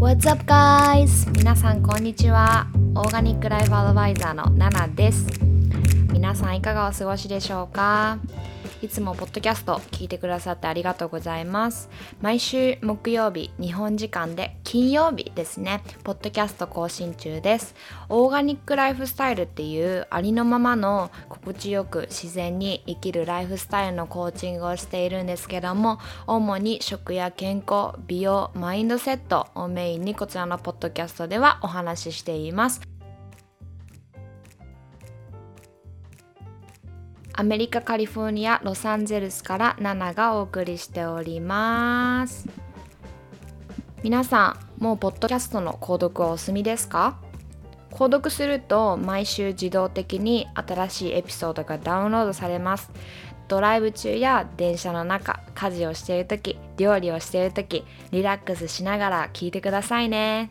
What's up guys? 皆さんこんにちは。オーガニックライフアドバイザーのナナです。皆さんいかがお過ごしでしょうか？いつもポッドキャスト聞いてくださってありがとうございます毎週木曜日日本時間で金曜日ですね。ポッドキャスト更新中です。オーガニックライフスタイルっていうありのままの心地よく自然に生きるライフスタイルのコーチングをしているんですけども主に食や健康美容マインドセットをメインにこちらのポッドキャストではお話ししています。アメリカ・カリフォルニア・ロサンゼルスからナナがお送りしております。皆さんもうポッドキャストの購読はお済みですか？購読すると毎週自動的に新しいエピソードがダウンロードされます。ドライブ中や電車の中家事をしている時料理をしている時リラックスしながら聞いてくださいね。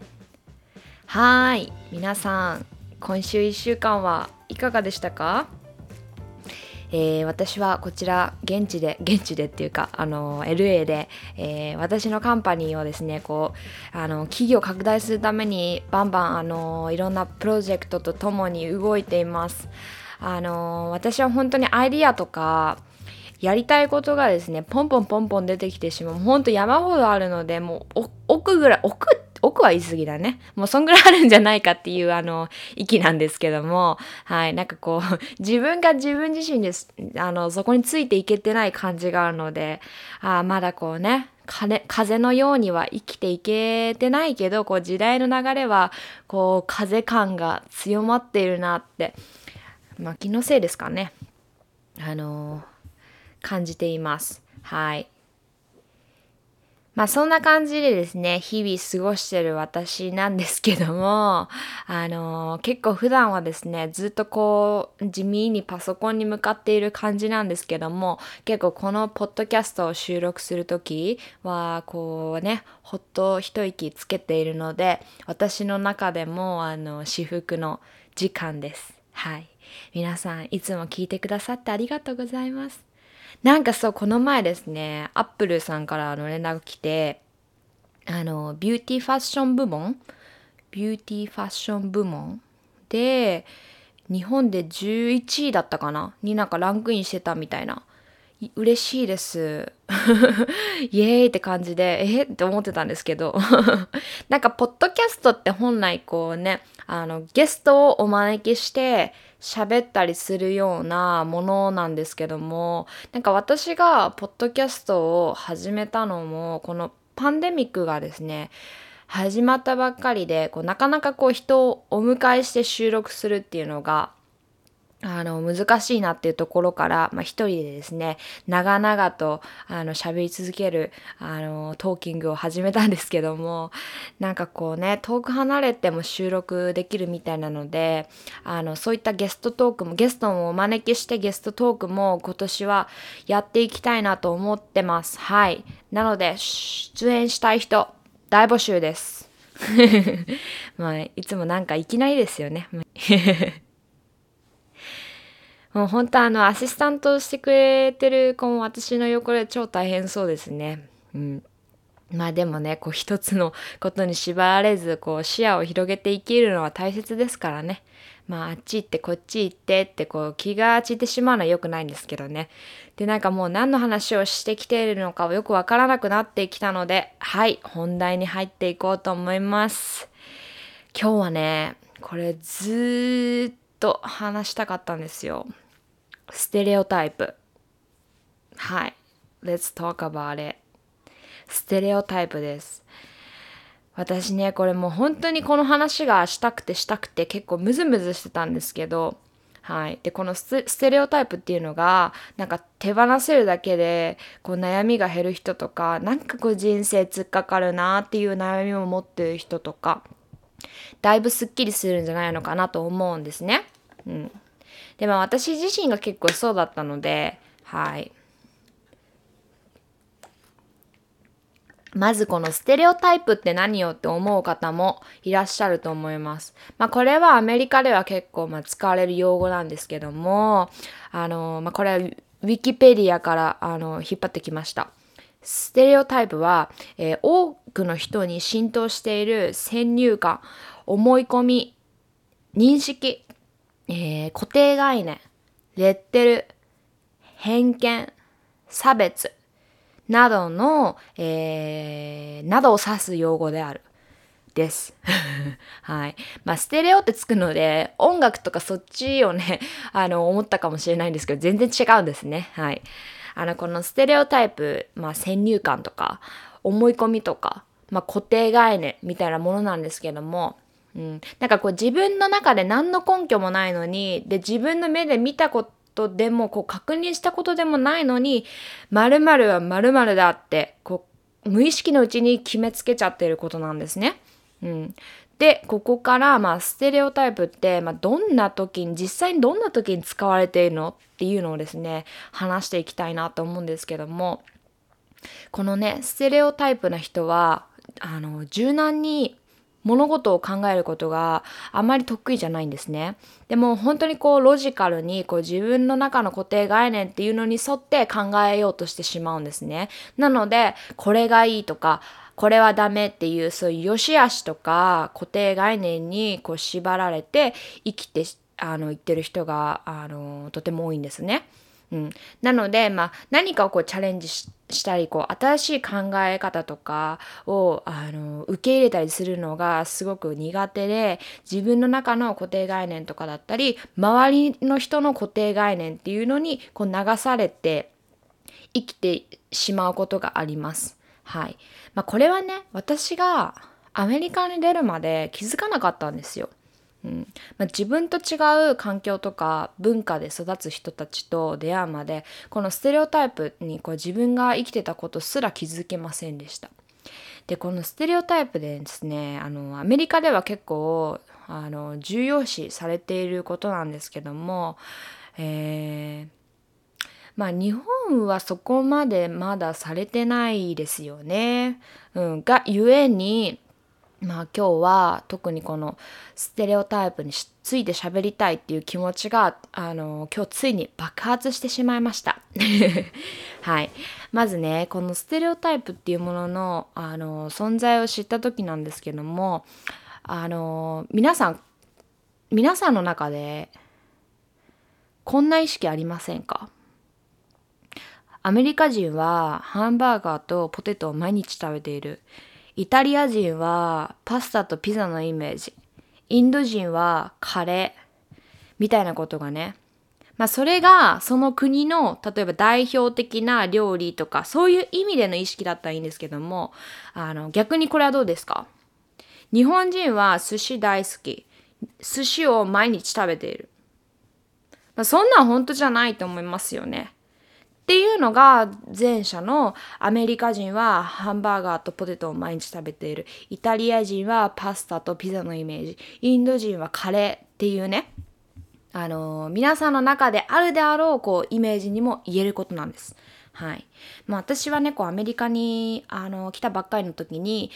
はい皆さん今週1週間はいかがでしたか？えー、私はこちら現地で 現地でっていうかあの LA で、えー、私のカンパニーをですねこうあの企業拡大するためにバンバンあのいろんなプロジェクトとともに動いています。あの私は本当にアイディアとかやりたいことがですねポンポンポンポン出てきてしまう。ほんと山ほどあるのでもう奥ぐらい奥って奥は言い過ぎだね。もうそんぐらいあるんじゃないかっていうあの、域なんですけども、はい、なんかこう、自分が自分自身です、あの、そこについていけてない感じがあるので、あまだこうね、風のようには生きていけてないけど、こう時代の流れは、こう風感が強まっているなって、まあ気のせいですかね。あの感じています。はい。まあそんな感じでですね、日々過ごしてる私なんですけども、あのー、結構普段はですね、ずっとこう地味にパソコンに向かっている感じなんですけども、結構このポッドキャストを収録する時は、こうね、ほっと一息つけているので、私の中でもあの、至福の時間です。はい。皆さんいつも聞いてくださってありがとうございます。なんかそう、この前ですね、アップルさんからの連絡来て、あの、ビューティーファッション部門？ビューティーファッション部門？で、日本で11位だったかな？になんかランクインしてたみたいな。嬉しいです。イエーイって感じで、えって思ってたんですけど。なんか、ポッドキャストって本来こうね、あの、ゲストをお招きして、喋ったりするようなものなんですけどもなんか私がポッドキャストを始めたのもこのパンデミックがですね始まったばっかりでこうなかなかこう人をお迎えして収録するっていうのがあの、難しいなっていうところから、まあ、一人でですね、長々と、あの、喋り続ける、あの、トーキングを始めたんですけども、なんかこうね、遠く離れても収録できるみたいなので、あの、そういったゲストトークも、ゲストもお招きしてゲストトークも今年はやっていきたいなと思ってます。はい。なので、出演したい人、大募集です。まあ、いつもなんかいきなりですよね。もう本当あのアシスタントしてくれてる子も私の横で超大変そうですね。うん。まあでもね、こう一つのことに縛られず、こう視野を広げて生きるのは大切ですからね。まああっち行ってこっち行ってってこう気が散ってしまうのは良くないんですけどね。でなんかもう何の話をしてきているのかよくわからなくなってきたので、はい、本題に入っていこうと思います。今日はね、これずっと話したかったんですよ。ステレオタイプ。はい。Let's talk about it. ステレオタイプです。私ね、これもう本当にこの話がしたくてしたくて結構ムズムズしてたんですけど、はい。で、このステレオタイプっていうのが、なんか手放せるだけで、こう悩みが減る人とか、なんかこう人生突っかかるなっていう悩みを持ってる人とか、だいぶスッキリするんじゃないのかなと思うんですね。うん。でも私自身が結構そうだったので、はい。まずこのステレオタイプって何よって思う方もいらっしゃると思います。まあこれはアメリカでは結構ま使われる用語なんですけども、あの、まあこれはウィキペディアからあの引っ張ってきました。ステレオタイプは、えー、多くの人に浸透している先入観、思い込み、認識、えー、固定概念、レッテル、偏見、差別などの、えー、などを指す用語である。です。はい。まあ、ステレオってつくので、音楽とかそっちをね、あの、思ったかもしれないんですけど、全然違うんですね。はい。あの、このステレオタイプ、まあ、先入観とか、思い込みとか、まあ、固定概念みたいなものなんですけども、うん。なんかこう自分の中で何の根拠もないのに、で、自分の目で見たことでも、こう確認したことでもないのに、〇〇は〇〇だって、こう、無意識のうちに決めつけちゃってることなんですね。うん、でここからまあステレオタイプって、まあ、どんな時に実際にどんな時に使われているのっていうのをですね話していきたいなと思うんですけどもこのねステレオタイプな人はあの柔軟に物事を考えることがあまり得意じゃないんですね。でも本当にこうロジカルにこう自分の中の固定概念っていうのに沿って考えようとしてしまうんですね。なのでこれがいいとかこれはダメっていうそういう良し悪しとか固定概念にこう縛られて生きてあの言ってる人があのとても多いんですね。うん、なので、まあ、何かをこうチャレンジしたりこう新しい考え方とかをあの受け入れたりするのがすごく苦手で自分の中の固定概念とかだったり周りの人の固定概念っていうのにこう流されて生きてしまうことがあります。はい。まあ、これはね、私がアメリカに出るまで気づかなかったんですよ。うんまあ、自分と違う環境とか文化で育つ人たちと出会うまでこのステレオタイプにこう自分が生きてたことすら気づけませんでした。でこのステレオタイプでですねあのアメリカでは結構あの重要視されていることなんですけども、えー、まあ日本はそこまでまだされてないですよね。うん、がゆえにまあ今日は特にこのステレオタイプについて喋りたいっていう気持ちがあの今日ついに爆発してしまいました。はい。まずねこのステレオタイプっていうもののあの存在を知った時なんですけどもあの皆さん皆さんの中でこんな意識ありませんか？アメリカ人はハンバーガーとポテトを毎日食べている。イタリア人はパスタとピザのイメージ。インド人はカレー。みたいなことがね。まあそれがその国の例えば代表的な料理とかそういう意味での意識だったらいいんですけどもあの逆にこれはどうですか？日本人は寿司大好き。寿司を毎日食べている。まあ、そんなん本当じゃないと思いますよね。っていうのが前者のアメリカ人はハンバーガーとポテトを毎日食べているイタリア人はパスタとピザのイメージインド人はカレーっていうねあの皆さんの中であるであろうこうイメージにも言えることなんです。はい。まあ私はね、こうアメリカにあの来たばっかりの時に、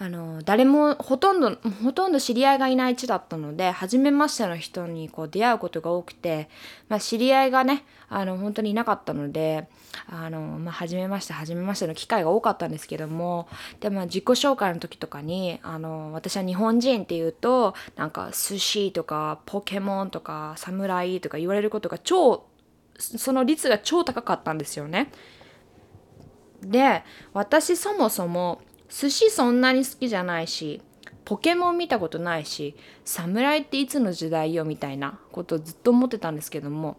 あの誰もほとんどほとんど知り合いがいない地だったので初めましての人にこう出会うことが多くて、まあ、知り合いがねあの本当にいなかったのであの、まあ、初めまして初めましての機会が多かったんですけどもでも自己紹介の時とかにあの私は日本人っていうとなんか寿司とかポケモンとか侍とか言われることが超その率が超高かったんですよね。で私そもそも寿司そんなに好きじゃないしポケモン見たことないし侍っていつの時代よみたいなことをずっと思ってたんですけども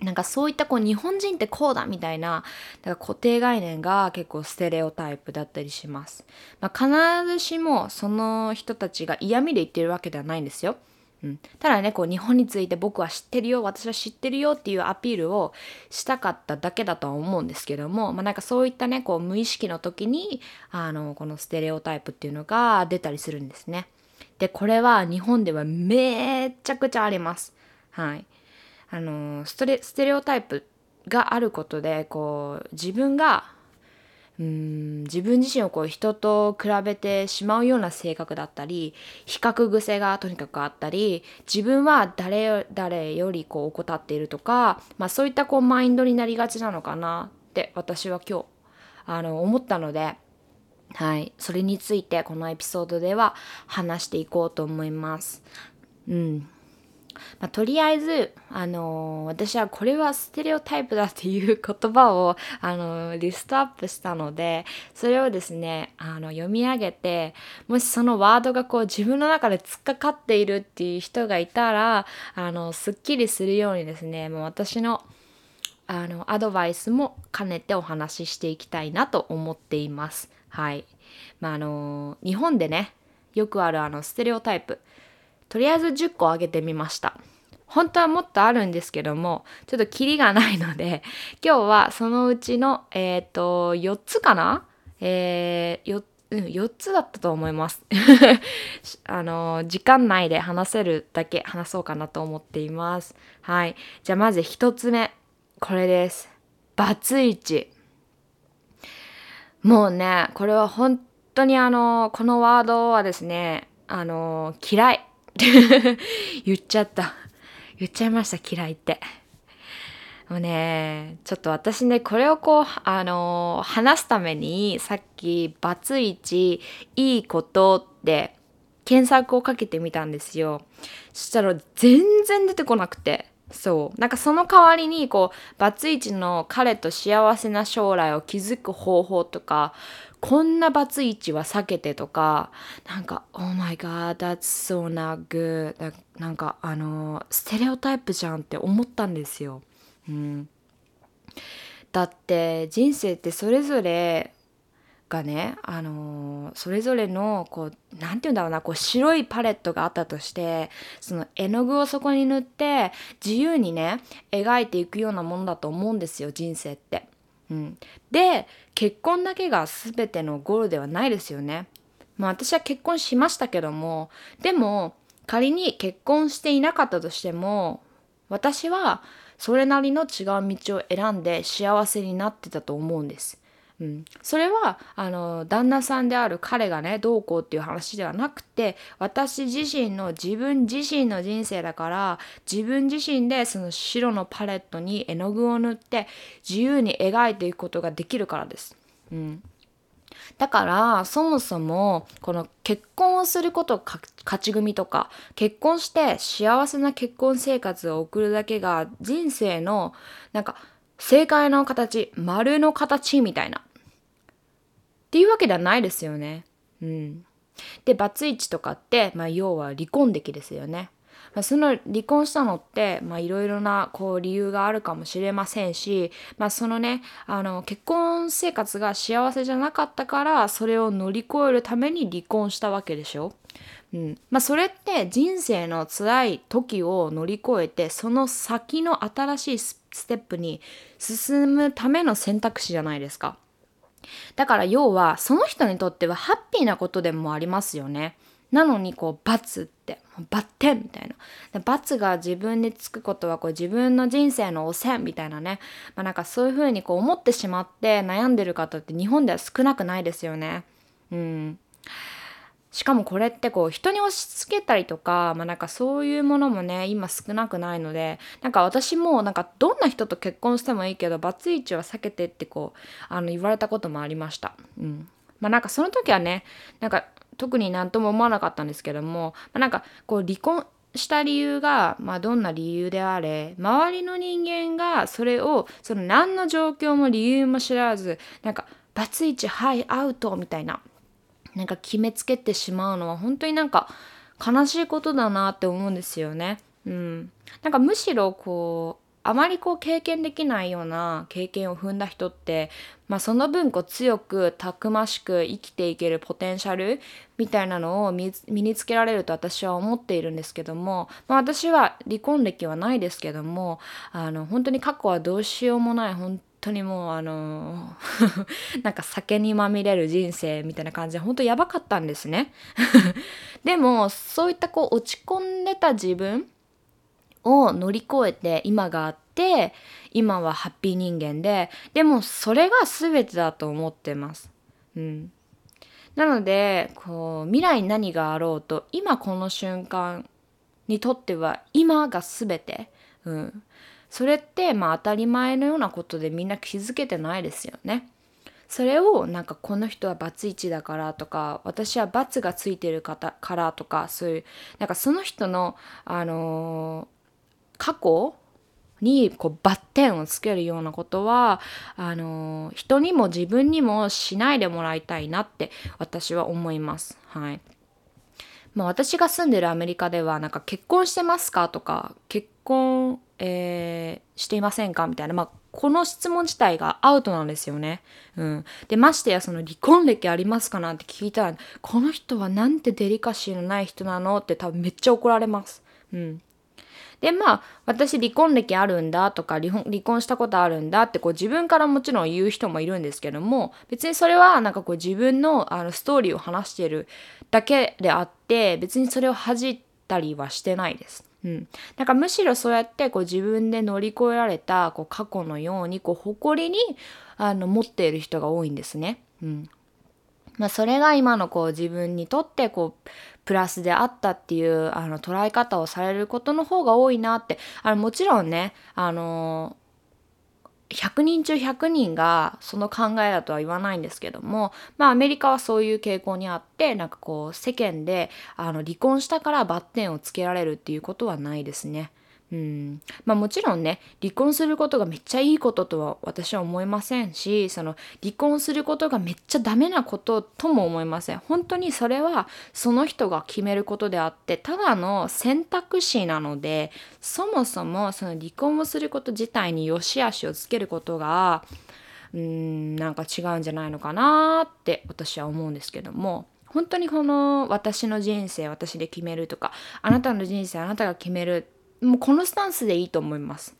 なんかそういったこう日本人ってこうだみたいなだか固定概念が結構ステレオタイプだったりします。まあ、必ずしもその人たちが嫌味で言ってるわけではないんですよ。うん、ただねこう日本について僕は知ってるよ私は知ってるよっていうアピールをしたかっただけだとは思うんですけども、まあ、なんかそういったねこう無意識の時にあのこのステレオタイプっていうのが出たりするんですね。でこれは日本ではめちゃくちゃあります。はい、あのストレステレオタイプがあることでこう自分がうん自分自身をこう人と比べてしまうような性格だったり比較癖がとにかくあったり自分は誰誰よりこう怠っているとか、まあ、そういったこうマインドになりがちなのかなって私は今日あの思ったのではいそれについてこのエピソードでは話していこうと思います。うん。まあ、とりあえず、あのー、私はこれはステレオタイプだっていう言葉を、あのー、リストアップしたのでそれをですねあの読み上げてもしそのワードがこう自分の中で突っかかっているっていう人がいたらあのすっきりするようにですねもう私のあのアドバイスも兼ねてお話ししていきたいなと思っています。はい。まあ、あの日本でねよくあるあのステレオタイプとりあえず10個あげてみました。本当はもっとあるんですけども、ちょっとキリがないので、今日はそのうちの、えっ、ー、と、4つかな？えー、4, 4つだったと思います。あの、時間内で話せるだけ話そうかなと思っています。はい。じゃあまず1つ目。これです。バツイチ。もうね、これは本当にあの、このワードはですね、あの、嫌い。言っちゃった。言っちゃいました、嫌いって。もうね、ちょっと私ね、これをこう、あのー、話すために、さっき、バツイチ、いいことって検索をかけてみたんですよ。そしたら全然出てこなくて。そう。なんかその代わりに、こう、バツイチの彼と幸せな将来を築く方法とか、こんなバツイチは避けてとか、なんか、Oh my god, that's so not good. なんか、あの、ステレオタイプじゃんって思ったんですよ。うん。だって人生ってそれぞれがね、あのー、それぞれのこう何て言うんだろうなこう白いパレットがあったとしてその絵の具をそこに塗って自由にね描いていくようなものだと思うんですよ人生って。うん、で結婚だけが全てのゴールではないですよね。まあ私は結婚しましたけどもでも仮に結婚していなかったとしても私はそれなりの違う道を選んで幸せになってたと思うんです。うん、それはあの旦那さんである彼がねどうこうっていう話ではなくて私自身の自分自身の人生だから自分自身でその白のパレットに絵の具を塗って自由に描いていくことができるからです。うん、だからそもそもこの結婚をすること勝ち組とか結婚して幸せな結婚生活を送るだけが人生のなんか正解の形丸の形みたいな。っていうわけではないですよね。うん。で、バツイチとかって、まあ、要は離婚歴ですよね。まあ、その離婚したのってまあいろいろなこう理由があるかもしれませんし、まあ、そのねあの結婚生活が幸せじゃなかったからそれを乗り越えるために離婚したわけでしょ。うんまあ、それって人生の辛い時を乗り越えてその先の新しいステップに進むための選択肢じゃないですか。だから要はその人にとってはハッピーなことでもありますよね。なのにこう罰ってバッテンみたいな罰が自分につくことはこう自分の人生の汚染みたいなね、まあ、なんかそういうふうにこう思ってしまって悩んでる方って日本では少なくないですよね。うんしかもこれってこう人に押し付けたりとか、まあなんかそういうものもね、今少なくないので、なんか私もなんかどんな人と結婚してもいいけど、バツイチは避けてってこう、あの言われたこともありました。うん。まあなんかその時はね、なんか特になんとも思わなかったんですけども、まあ、なんかこう離婚した理由が、まあ、どんな理由であれ周りの人間がそれをその何の状況も理由も知らずなんかバツイチはいアウトみたいななんか決めつけてしまうのは本当になんか悲しいことだなって思うんですよね。うん、なんかむしろこうあまりこう経験できないような経験を踏んだ人って、まあ、その分こう強くたくましく生きていけるポテンシャルみたいなのを身につけられると私は思っているんですけども、まあ、私は離婚歴はないですけどもあの本当に過去はどうしようもない本当にもうあの なんか酒にまみれる人生みたいな感じで本当やばかったんですね。でもそういったこう落ち込んでた自分を乗り越えて今があって今はハッピー人間ででもそれが全てだと思ってます。うん、なのでこう未来に何があろうと今この瞬間にとっては今が全て、うん、それってまあ当たり前のようなことでみんな気づけてないですよね。それをなんかこの人はバツイチだからとか私はバツがついてるからとかそういうなんかその人の、あのー、過去にこうバッテンをつけるようなことはあの人にも自分にもしないでもらいたいなって私は思います。はいまあ、私が住んでるアメリカではなんか結婚してますかとか結婚、えー、していませんか？みたいな、まあ、この質問自体がアウトなんですよね。うん、でましてやその離婚歴ありますかなんて聞いたらこの人はなんてデリカシーのない人なのって多分めっちゃ怒られます。うん、でまあ私離婚歴あるんだとか離婚したことあるんだってこう自分からもちろん言う人もいるんですけども別にそれはなんかこう自分のあのストーリーを話してるだけであって別にそれを恥じたりはしてないです。うん、なんかむしろそうやってこう自分で乗り越えられたこう過去のようにこう誇りにあの持っている人が多いんですね。うん。まあ、それが今のこう自分にとってこうプラスであったっていうあの捉え方をされることの方が多いなって。あのもちろんねあの100人中100人がその考えだとは言わないんですけどもまあアメリカはそういう傾向にあってなんかこう世間であの離婚したからバッテンをつけられるっていうことはないですね。うん。まあ、もちろんね離婚することがめっちゃいいこととは私は思いませんしその離婚することがめっちゃダメなこととも思いません。本当にそれはその人が決めることであってただの選択肢なのでそもそもその離婚をすること自体に良し悪しをつけることがうんなんか違うんじゃないのかなって私は思うんですけども本当にこの私の人生私で決めるとかあなたの人生あなたが決めるもうこのスタンスでいいと思います。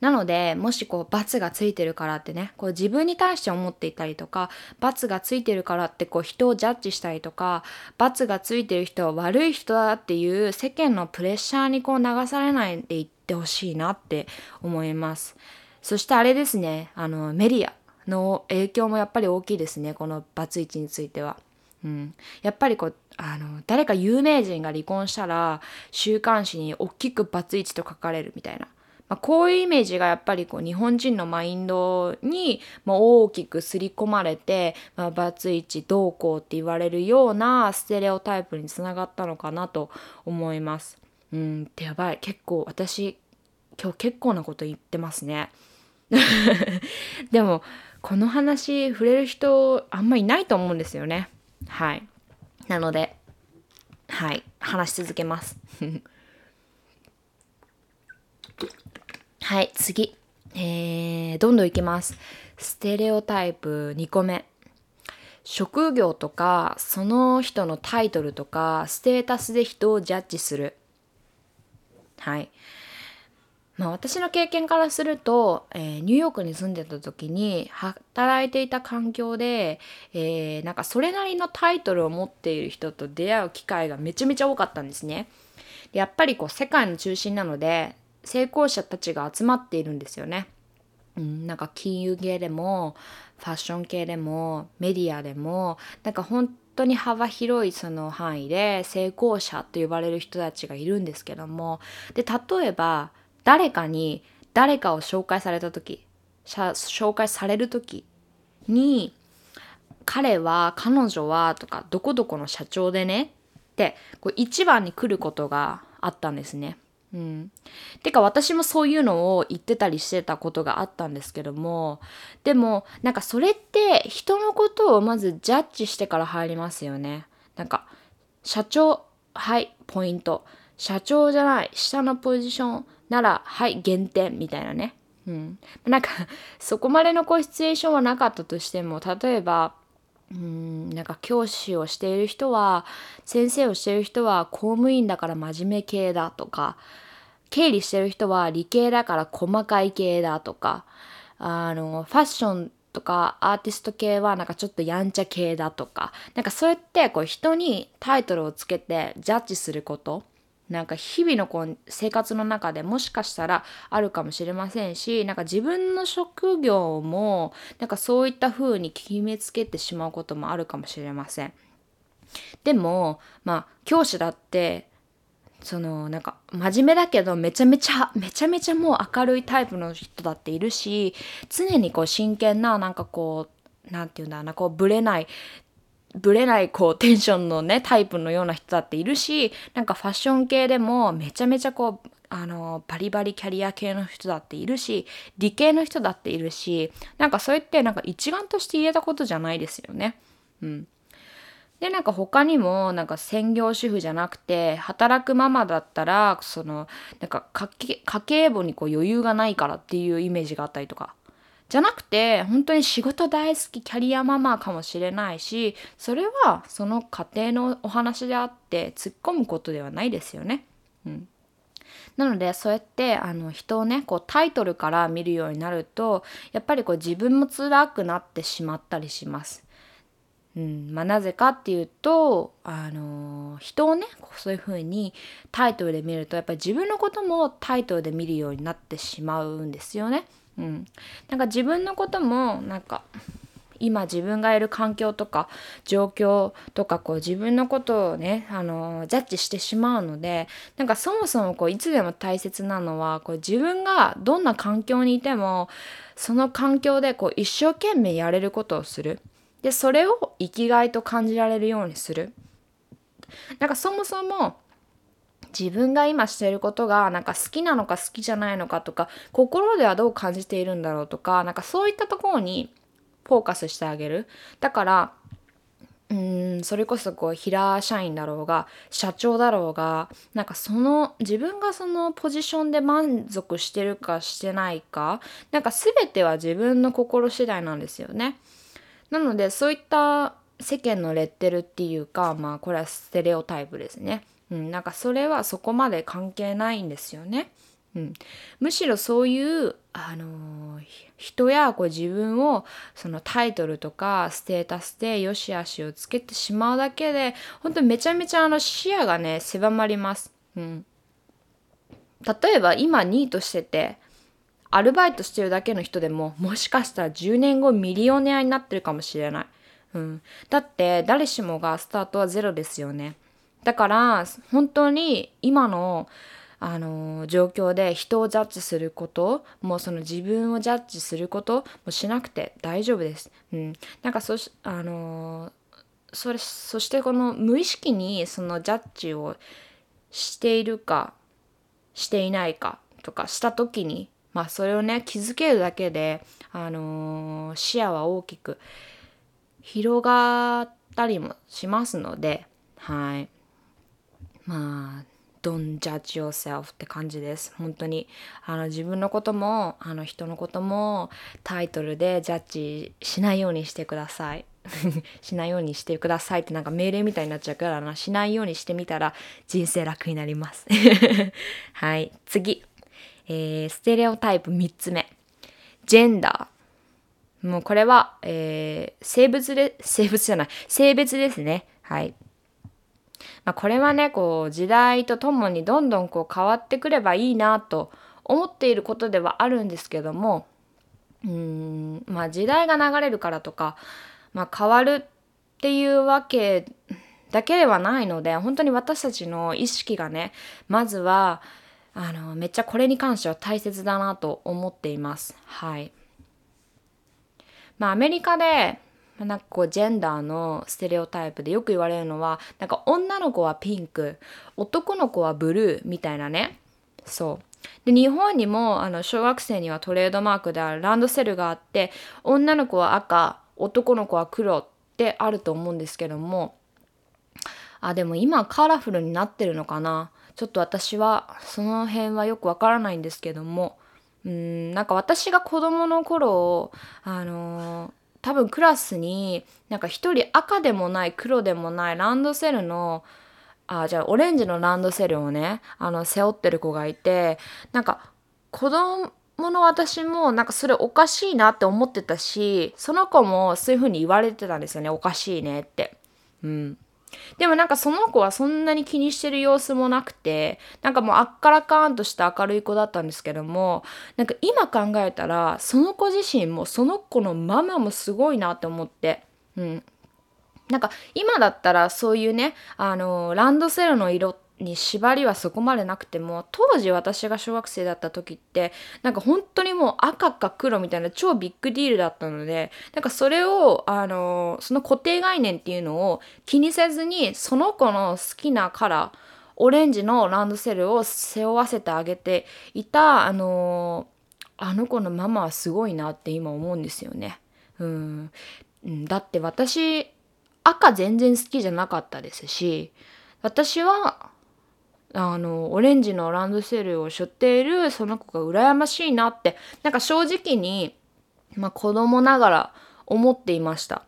なのでもしこう罰がついてるからってねこう自分に対して思っていたりとか罰がついてるからってこう人をジャッジしたりとか罰がついてる人は悪い人だっていう世間のプレッシャーにこう流されないでいってほしいなって思います。そしてあれですねあのメディアの影響もやっぱり大きいですねこのバツイチについては。うん、やっぱりこうあの誰か有名人が離婚したら週刊誌に大きくバツイチと書かれるみたいな、まあ、こういうイメージがやっぱりこう日本人のマインドにも大きく刷り込まれて、まあ、バツイチどうこうって言われるようなステレオタイプにつながったのかなと思います。うんってやばい結構私今日結構なこと言ってますね。でもこの話触れる人あんまいないと思うんですよね。はい。なので、はい、話し続けます。はい、次。えー、どんどんいきます。ステレオタイプ2個目。職業とかその人のタイトルとかステータスで人をジャッジする。はい。まあ、私の経験からすると、えー、ニューヨークに住んでた時に働いていた環境で、えー、なんかそれなりのタイトルを持っている人と出会う機会がめちゃめちゃ多かったんですね。でやっぱりこう世界の中心なので成功者たちが集まっているんですよね。うん、なんか金融系でもファッション系でもメディアでもなんか本当に幅広いその範囲で成功者と呼ばれる人たちがいるんですけどもで例えば誰かに誰かを紹介された時紹介される時に彼は彼女はとかどこどこの社長でねってこう一番に来ることがあったんですね。うん、てか私もそういうのを言ってたりしてたことがあったんですけどもでもなんかそれって人のことをまずジャッジしてから入りますよね。なんか社長はいポイント社長じゃない下のポジションならはい減点みたいなね。うん、なんか そこまでのこうシチュエーションはなかったとしても例えばうんなんか教師をしている人は先生をしている人は公務員だから真面目系だとか経理してる人は理系だから細かい系だとかあのファッションとかアーティスト系はなんかちょっとやんちゃ系だとか。なんかそうやってこう人にタイトルをつけてジャッジすること。なんか日々のこう生活の中でもしかしたらあるかもしれませんしなんか自分の職業もなんかそういった風に決めつけてしまうこともあるかもしれません。でもまあ教師だってそのなんか真面目だけどめちゃめちゃめちゃめちゃもう明るいタイプの人だっているし常にこう真剣ななんかこう何て言うんだろうなこうブレないブレないこうテンションのねタイプのような人だっているしなんかファッション系でもめちゃめちゃこうあのバリバリキャリア系の人だっているし理系の人だっているしなんかそうやってなんか一丸として言えたことじゃないですよね。うん、でなんか他にもなんか専業主婦じゃなくて働くママだったらそのなんか家計簿にこう余裕がないからっていうイメージがあったりとかじゃなくて本当に仕事大好きキャリアママかもしれないしそれはその家庭のお話であって突っ込むことではないですよね。うん、なのでそうやってあの人をねこうタイトルから見るようになるとやっぱりこう自分も辛くなってしまったりします。うんまあ、なぜかっていうと、あの人をねそういう風にタイトルで見るとやっぱり自分のこともタイトルで見るようになってしまうんですよね。うん、なんか自分のこともなんか今自分がいる環境とか状況とかこう自分のことをねあのジャッジしてしまうのでなんかそもそもこういつでも大切なのはこう自分がどんな環境にいてもその環境でこう一生懸命やれることをする。でそれを生きがいと感じられるようにする。なんかそもそも自分が今していることがなんか好きなのか好きじゃないのかとか心ではどう感じているんだろうとかなんかそういったところにフォーカスしてあげるだからうんそれこそこう平社員だろうが社長だろうがなんかその自分がそのポジションで満足してるかしてないかなんか全ては自分の心次第なんですよね。なのでそういった世間のレッテルっていうかまあこれはステレオタイプですね。うん、なんかそれはそこまで関係ないんですよね。うん、むしろそういう、あのー、人やこう自分をそのタイトルとかステータスで良し悪しをつけてしまうだけで本当にめちゃめちゃあの視野がね狭まります。うん、例えば今ニートしててアルバイトしてるだけの人でももしかしたら10年後ミリオネアになってるかもしれない。うん、だって誰しもがスタートはゼロですよね。だから本当に今のあの状況で人をジャッジすることもうその自分をジャッジすることもしなくて大丈夫です。うん、なんかそしあのそれそしてこの無意識にそのジャッジをしているかしていないかとかした時にまあそれをね気づけるだけで、あの、視野は大きく広がったりもしますのではいまあ don't judge yourself って感じです本当にあの自分のこともあの人のこともタイトルでジャッジしないようにしてください しないようにしてくださいってなんか命令みたいになっちゃうからなしないようにしてみたら人生楽になります はい次えー、ステレオタイプ3つ目。ジェンダー。もうこれは、えー、生物で、生物じゃない、性別ですね。はい。まあ、これはね、こう、時代とともにどんどんこう変わってくればいいなと思っていることではあるんですけども、うん、まあ時代が流れるからとか、まあ変わるっていうわけだけではないので、本当に私たちの意識がね、まずは、あのめっちゃこれに関しては大切だなと思っています。はい。まあアメリカでなんかこうジェンダーのステレオタイプでよく言われるのはなんか女の子はピンク男の子はブルーみたいなね。そう。で日本にもあの小学生にはトレードマークであるランドセルがあって女の子は赤男の子は黒ってあると思うんですけどもあでも今カラフルになってるのかな。ちょっと私はその辺はよくわからないんですけどもうんなんか私が子供の頃あのー、多分クラスになんか一人赤でもない黒でもないランドセルのあじゃあオレンジのランドセルをねあの背負ってる子がいてなんか子供の私もなんかそれおかしいなって思ってたしその子もそういう風に言われてたんですよねおかしいねって。うんでもなんかその子はそんなに気にしてる様子もなくてなんかもうあっからかーんとした明るい子だったんですけどもなんか今考えたらその子自身もその子のママもすごいなって思ってうん。なんか今だったらそういうねあのランドセルの色ってに縛りはそこまでなくても当時私が小学生だった時ってなんか本当にもう赤か黒みたいな超ビッグディールだったのでなんかそれをあのその固定概念っていうのを気にせずにその子の好きなカラーオレンジのランドセルを背負わせてあげていたあのあの子のママはすごいなって今思うんですよね。うん、だって私赤全然好きじゃなかったですし私はあのオレンジのランドセルを背負っているその子が羨ましいなってなんか正直に、まあ、子供ながら思っていました。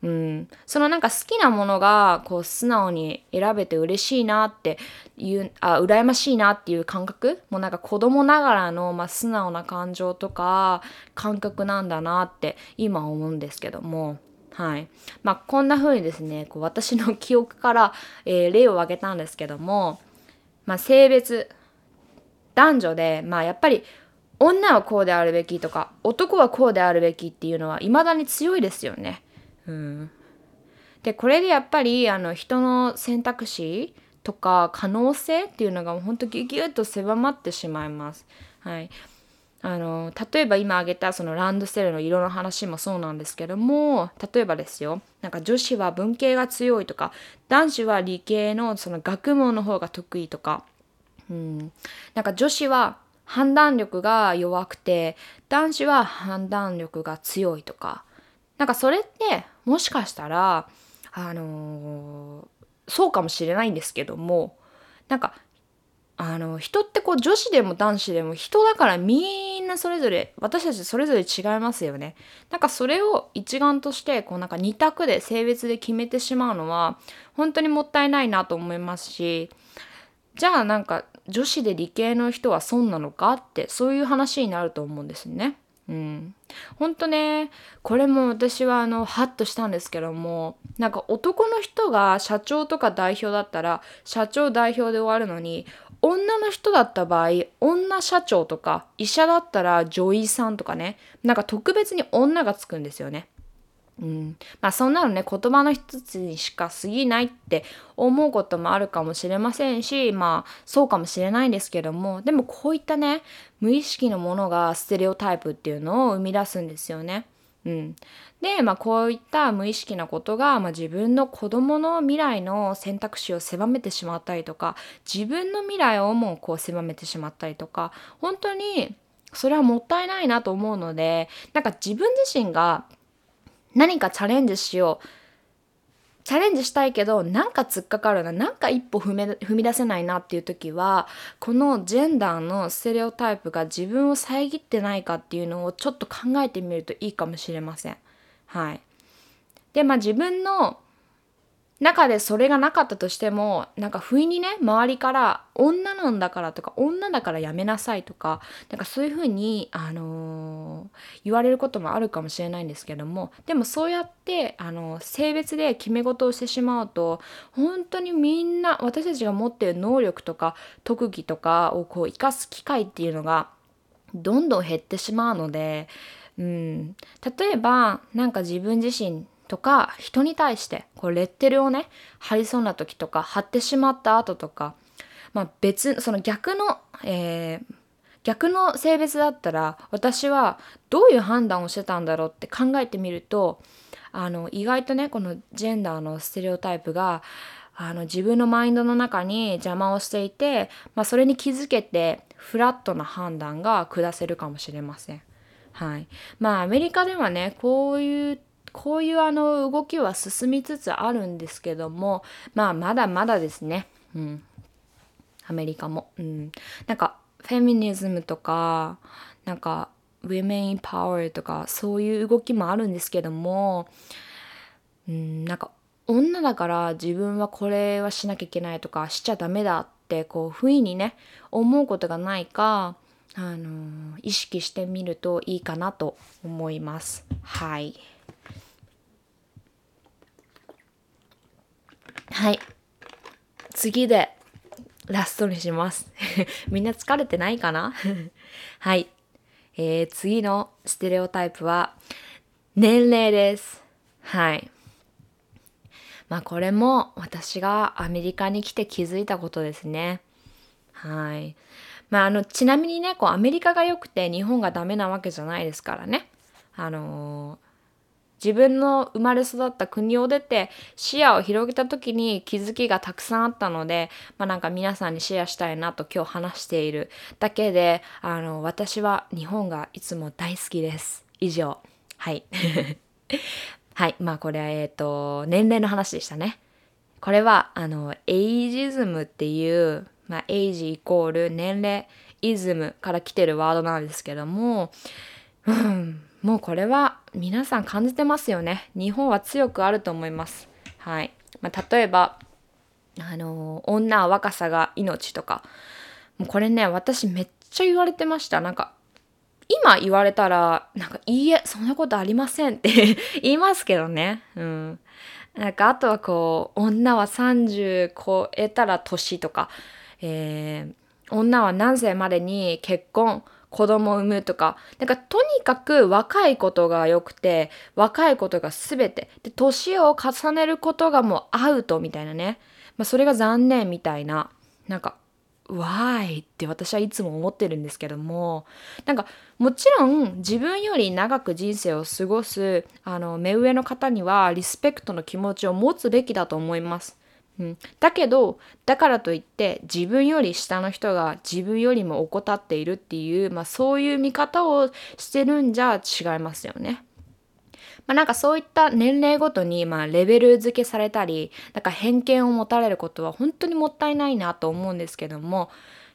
うん、そのなんか好きなものがこう素直に選べて嬉しいなっていうあ羨ましいなっていう感覚。もうなんか子供ながらの、まあ、素直な感情とか感覚なんだなって今思うんですけども。はい。まあこんな風にですねこう私の記憶から、えー、例を挙げたんですけども。まあ、性別男女で、まあ、やっぱり女はこうであるべきとか男はこうであるべきっていうのはいまだに強いですよね。うん、でこれでやっぱりあの人の選択肢とか可能性っていうのが本当ギュギュッと狭まってしまいます。はい、あの例えば今挙げたそのランドセルの色の話もそうなんですけども例えばですよなんか女子は文系が強いとか男子は理系のその学問の方が得意とか、うん、なんか女子は判断力が弱くて男子は判断力が強いとかなんかそれってもしかしたらあのー、そうかもしれないんですけどもなんかあの人ってこう女子でも男子でも人だからみんなそれぞれ私たちそれぞれ違いますよね。なんかそれを一丸としてこうなんか二択で性別で決めてしまうのは本当にもったいないなと思いますしじゃあなんか女子で理系の人は損なのかってそういう話になると思うんですね。うん、ほんとねこれも私はあのハッとしたんですけどもなんか男の人が社長とか代表だったら社長代表で終わるのに女の人だった場合女社長とか医者だったら女医さんとかねなんか特別に女がつくんですよね。うん、まあそんなのね言葉の一つにしか過ぎないって思うこともあるかもしれませんしまあそうかもしれないんですけどもでもこういったね無意識のものがステレオタイプっていうのを生み出すんですよね。うん、で、まあ、こういった無意識なことが、まあ、自分の子どもの未来の選択肢を狭めてしまったりとか自分の未来をもうこう狭めてしまったりとか本当にそれはもったいないなと思うのでなんか自分自身が何かチャレンジしようチャレンジしたいけどなんか突っかかるななんか一歩踏み出せないなっていう時はこのジェンダーのステレオタイプが自分を遮ってないかっていうのをちょっと考えてみるといいかもしれません。はい、でまあ自分の中でそれがなかったとしてもなんか不意にね周りから女なんだからとか女だからやめなさいとかなんかそういうふうに、あのー、言われることもあるかもしれないんですけどもでもそうやって、あのー、性別で決め事をしてしまうと本当にみんな私たちが持っている能力とか特技とかをこう生かす機会っていうのがどんどん減ってしまうので、うん、例えばなんか自分自身とか人に対してこうレッテルをね貼りそうな時とか貼ってしまった後とか、まあ、別その逆の、えー、逆の性別だったら私はどういう判断をしてたんだろうって考えてみるとあの意外とねこのジェンダーのステレオタイプがあの自分のマインドの中に邪魔をしていて、まあ、それに気づけてフラットな判断が下せるかもしれません。はい、まあアメリカではねこういうこういうあの動きは進みつつあるんですけどもまあまだまだですね。うん。アメリカも。うん。なんかフェミニズムとかなんか Women in Power とかそういう動きもあるんですけどもうん。なんか女だから自分はこれはしなきゃいけないとかしちゃダメだってこう不意にね思うことがないかあの意識してみるといいかなと思います。はい。はい次でラストにします みんな疲れてないかな？はい、えー、次のステレオタイプは年齢ですはいまあこれも私がアメリカに来て気づいたことですね。はい。まああのちなみにねこうアメリカが良くて日本がダメなわけじゃないですからね。あのー自分の生まれ育った国を出て視野を広げた時に気づきがたくさんあったので、まあ、なんか皆さんにシェアしたいなと今日話しているだけであの私は日本がいつも大好きです。以上。はい。はい。まあこれはえっ、ー、と年齢の話でしたね。これはあのエイジズムっていうまあエイジイコール年齢イズムから来てるワードなんですけどもうん。もうこれは皆さん感じてますよね。日本は強くあると思います。はい。まあ、例えば、あの、女は若さが命とか、もうこれね、私めっちゃ言われてました。なんか、今言われたら、なんか、いいえ、そんなことありませんって 言いますけどね。うん。なんか、あとはこう、女は30超えたら年とか、えー、女は何歳までに結婚、子供を産むとか、なんかとにかく若いことが良くて、若いことが全て。で、年を重ねることがもうアウトみたいなね。まあそれが残念みたいな。なんか、why? って私はいつも思ってるんですけども、なんかもちろん自分より長く人生を過ごすあの目上の方にはリスペクトの気持ちを持つべきだと思います。うん、だけどだからといって自分より下の人が自分よりも怠っているっていう、まあ、そういう見方をしてるんじゃ違いますよね。まあ、なんかそういった年齢ごとにまあレベル付けされたりなんか偏見を持たれることは本当にもったいないなと思うんですけども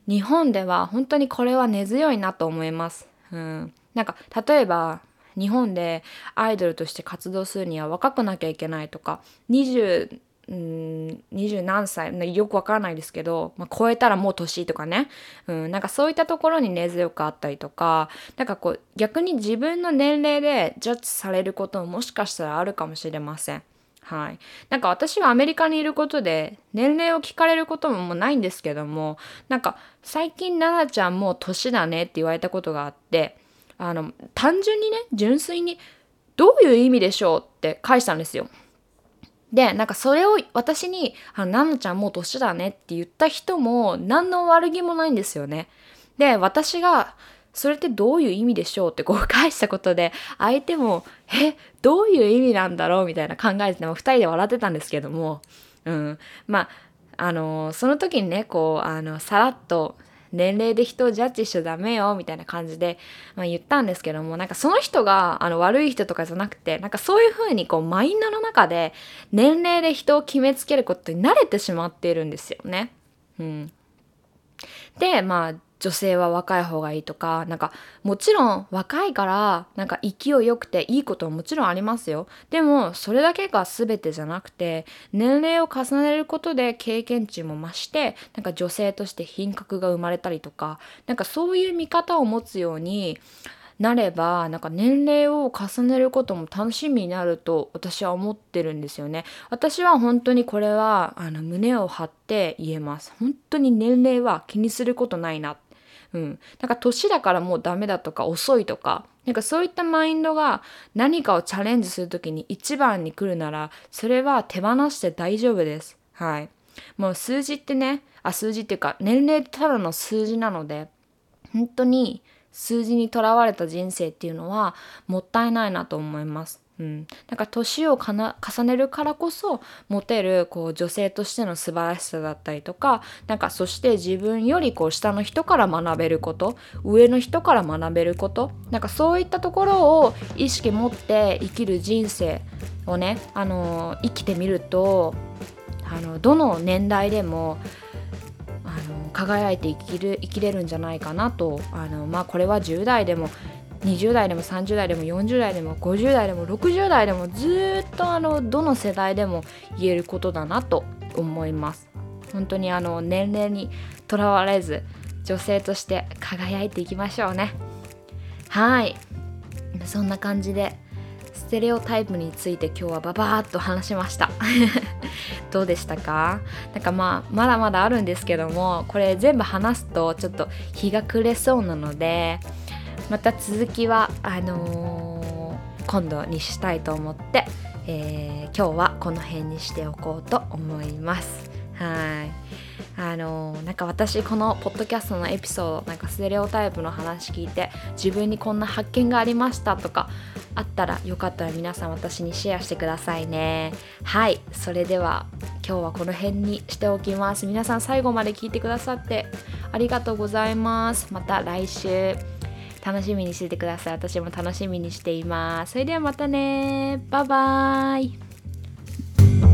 日本では本当にこれは根強いなと思います。うん、なんか例えば日本でアイドルとして活動するには若くなきゃいけないとか20うん二十何歳よくわからないですけど、まあ、超えたらもう年とかね、うん、なんかそういったところに根強くあったりとかなんかこう逆に自分の年齢でジャッジされることももしかしたらあるかもしれません。はい、なんか私はアメリカにいることで年齢を聞かれることももうないんですけどもなんか最近奈々ちゃんもう年だねって言われたことがあってあの単純にね純粋にどういう意味でしょうって返したんですよ。で、なんかそれを私に、あの、ナナちゃんもう年だねって言った人も何の悪気もないんですよね。で、私が、それってどういう意味でしょうってこう返したことで、相手も、え、どういう意味なんだろう？みたいな考えて、も二人で笑ってたんですけども、うん。まあ、あの、その時にね、こう、あの、さらっと、年齢で人をジャッジしちゃダメよみたいな感じで、まあ、言ったんですけどもなんかその人があの悪い人とかじゃなくてなんかそういう風にこうマインドの中で年齢で人を決めつけることに慣れてしまっているんですよね。うん、でまあ女性は若い方がいいとかなんかもちろん若いからなんか勢いよくていいことはもちろんありますよ。でもそれだけが全てじゃなくて年齢を重ねることで経験値も増してなんか女性として品格が生まれたりとかなんかそういう見方を持つようになればなんか年齢を重ねることも楽しみになると私は思ってるんですよね。私は本当にこれはあの胸を張って言えます。本当に年齢は気にすることないな。うん。なんか年だからもうダメだとか遅いとか、なんかそういったマインドが何かをチャレンジする時に一番に来るなら、それは手放して大丈夫です。はい。もう数字ってね、あ、数字っていうか年齢ただの数字なので、本当に数字にとらわれた人生っていうのはもったいないなと思います。うん、なんか年を重ねるからこそ持てるこう女性としての素晴らしさだったりとかなんかそして自分よりこう下の人から学べること上の人から学べることなんかそういったところを意識持って生きる人生をね、あの生きてみるとあのどの年代でもあの輝いて生きる生きれるんじゃないかなとあのまあこれは10代でも20代でも30代でも40代でも50代でも60代でもずっとあのどの世代でも言えることだなと思います。本当にあの年齢にとらわれず女性として輝いていきましょうね。はい。そんな感じでステレオタイプについて今日はババーっと話しました。どうでしたか？なんかまあまだまだあるんですけどもこれ全部話すとちょっと日が暮れそうなのでまた続きはあのー、今度にしたいと思ってえー、今日はこの辺にしておこうと思います。はい。あのなんか私このポッドキャストのエピソードなんかステレオタイプの話聞いて自分にこんな発見がありましたとかあったらよかったら皆さん私にシェアしてくださいね。はい。それでは今日はこの辺にしておきます。皆さん最後まで聞いてくださってありがとうございます。また来週。楽しみにしててください。私も楽しみにしています。それではまたね。バイバーイ。